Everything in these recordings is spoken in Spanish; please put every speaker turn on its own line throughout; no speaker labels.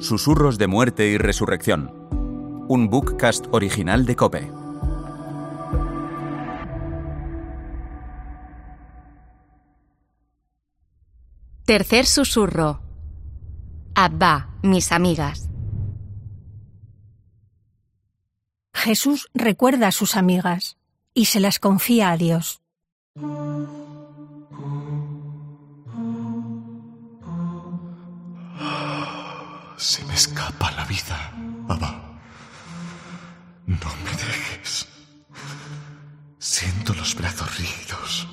Susurros de muerte y resurrección. Un bookcast original de Cope.
Tercer susurro. Abba, mis amigas.
Jesús recuerda a sus amigas y se las confía a Dios.
Se me escapa la vida, Abba. No me dejes. Siento los brazos rígidos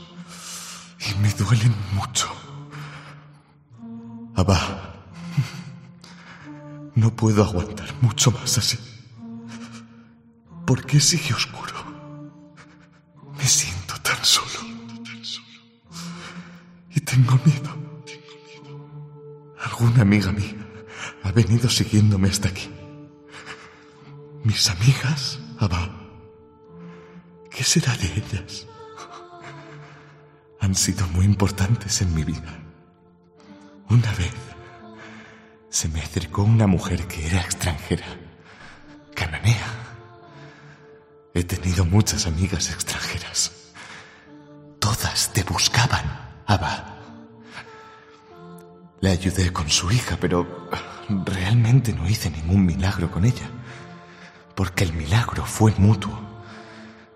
y me duelen mucho. Abba, no puedo aguantar mucho más así. ¿Por qué sigue oscuro? Me siento tan solo. Y tengo miedo. Alguna amiga mía venido siguiéndome hasta aquí. Mis amigas, Abba. ¿Qué será de ellas? Han sido muy importantes en mi vida. Una vez se me acercó una mujer que era extranjera, cananea. He tenido muchas amigas extranjeras. Todas te buscaban, Abba. Le ayudé con su hija, pero realmente no hice ningún milagro con ella. Porque el milagro fue mutuo.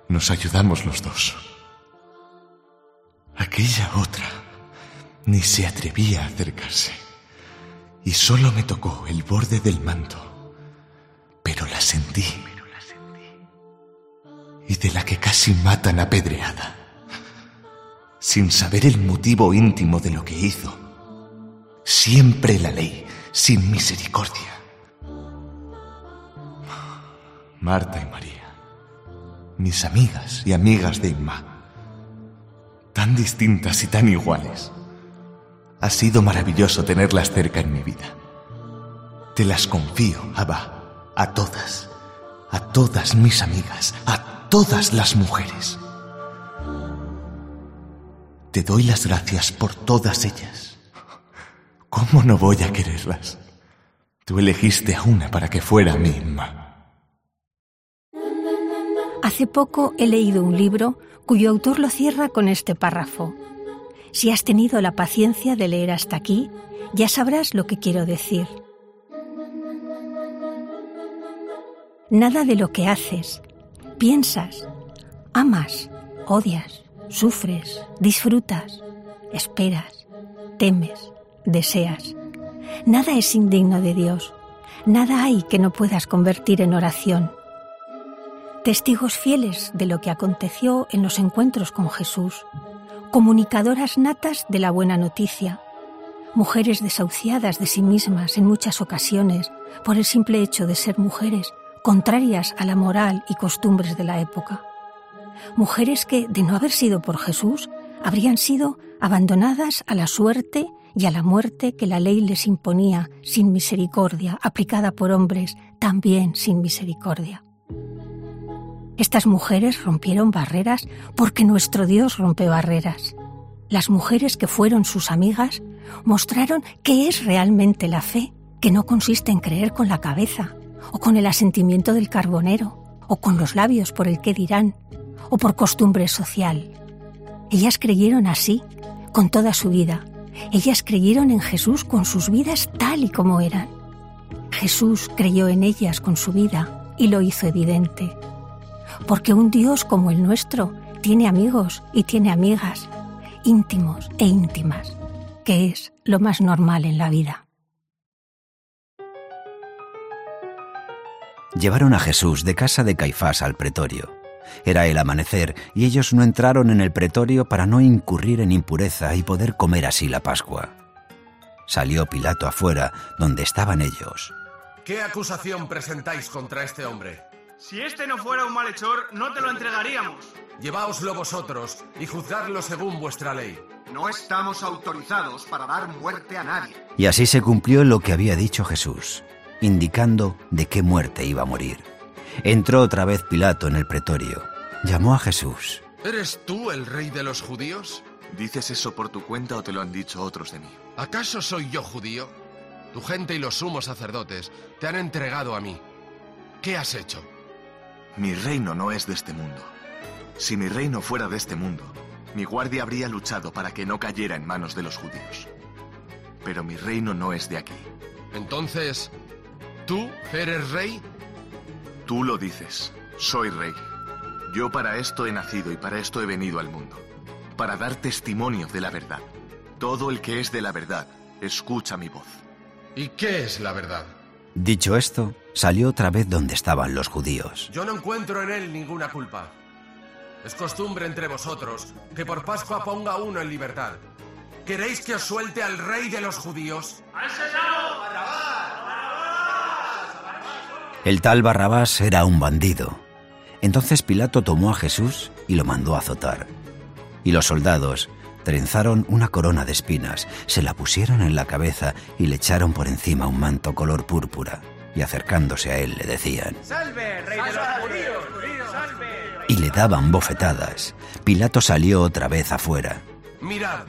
Nos ayudamos los dos. Aquella otra ni se atrevía a acercarse. Y solo me tocó el borde del manto. Pero la sentí. Y de la que casi matan apedreada. Sin saber el motivo íntimo de lo que hizo. Siempre la ley, sin misericordia. Marta y María, mis amigas y amigas de Inma, tan distintas y tan iguales. Ha sido maravilloso tenerlas cerca en mi vida. Te las confío, Abba, a todas, a todas mis amigas, a todas las mujeres. Te doy las gracias por todas ellas. ¿Cómo no voy a quererlas? Tú elegiste a una para que fuera mi Inma.
Hace poco he leído un libro cuyo autor lo cierra con este párrafo. Si has tenido la paciencia de leer hasta aquí, ya sabrás lo que quiero decir. Nada de lo que haces, piensas, amas, odias, sufres, disfrutas, esperas, temes, deseas. Nada es indigno de Dios. Nada hay que no puedas convertir en oración testigos fieles de lo que aconteció en los encuentros con Jesús, comunicadoras natas de la buena noticia, mujeres desahuciadas de sí mismas en muchas ocasiones por el simple hecho de ser mujeres, contrarias a la moral y costumbres de la época. Mujeres que, de no haber sido por Jesús, habrían sido abandonadas a la suerte y a la muerte que la ley les imponía sin misericordia, aplicada por hombres también sin misericordia. Estas mujeres rompieron barreras porque nuestro Dios rompe barreras. Las mujeres que fueron sus amigas mostraron qué es realmente la fe, que no consiste en creer con la cabeza, o con el asentimiento del carbonero, o con los labios por el que dirán, o por costumbre social. Ellas creyeron así, con toda su vida. Ellas creyeron en Jesús con sus vidas tal y como eran. Jesús creyó en ellas con su vida y lo hizo evidente porque un Dios como el nuestro tiene amigos y tiene amigas, íntimos e íntimas, que es lo más normal en la vida.
Llevaron a Jesús de casa de Caifás al pretorio. Era el amanecer y ellos no entraron en el pretorio para no incurrir en impureza y poder comer así la Pascua. Salió Pilato afuera, donde estaban ellos.
¿Qué acusación presentáis contra este hombre?
Si este no fuera un malhechor, no te lo entregaríamos.
Lleváoslo vosotros y juzgadlo según vuestra ley.
No estamos autorizados para dar muerte a nadie.
Y así se cumplió lo que había dicho Jesús, indicando de qué muerte iba a morir. Entró otra vez Pilato en el pretorio. Llamó a Jesús.
¿Eres tú el rey de los judíos?
¿Dices eso por tu cuenta o te lo han dicho otros de mí?
¿Acaso soy yo judío? Tu gente y los sumos sacerdotes te han entregado a mí. ¿Qué has hecho?
Mi reino no es de este mundo. Si mi reino fuera de este mundo, mi guardia habría luchado para que no cayera en manos de los judíos. Pero mi reino no es de aquí.
Entonces, ¿tú eres rey?
Tú lo dices. Soy rey. Yo para esto he nacido y para esto he venido al mundo. Para dar testimonio de la verdad. Todo el que es de la verdad, escucha mi voz.
¿Y qué es la verdad?
Dicho esto, salió otra vez donde estaban los judíos.
Yo no encuentro en él ninguna culpa. Es costumbre entre vosotros que por Pascua ponga uno en libertad. ¿Queréis que os suelte al rey de los judíos?
El tal Barrabás era un bandido. Entonces Pilato tomó a Jesús y lo mandó a azotar. Y los soldados trenzaron una corona de espinas, se la pusieron en la cabeza y le echaron por encima un manto color púrpura. Y acercándose a él le decían,
¡Salve, rey de los judíos! ¡Salve!
y le daban bofetadas. Pilato salió otra vez afuera.
Mirad,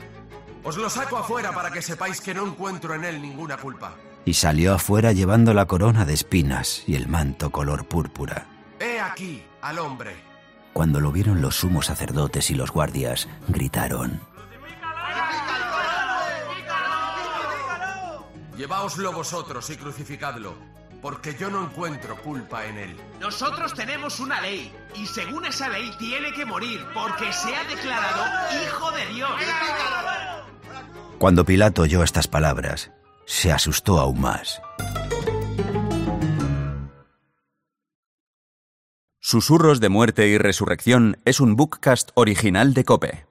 os lo saco afuera para que sepáis que no encuentro en él ninguna culpa.
Y salió afuera llevando la corona de espinas y el manto color púrpura.
He aquí al hombre.
Cuando lo vieron los sumos sacerdotes y los guardias, gritaron,
Lleváoslo vosotros y crucificadlo, porque yo no encuentro culpa en él.
Nosotros tenemos una ley y según esa ley tiene que morir porque se ha declarado hijo de Dios.
Cuando Pilato oyó estas palabras, se asustó aún más.
Susurros de muerte y resurrección es un bookcast original de Cope.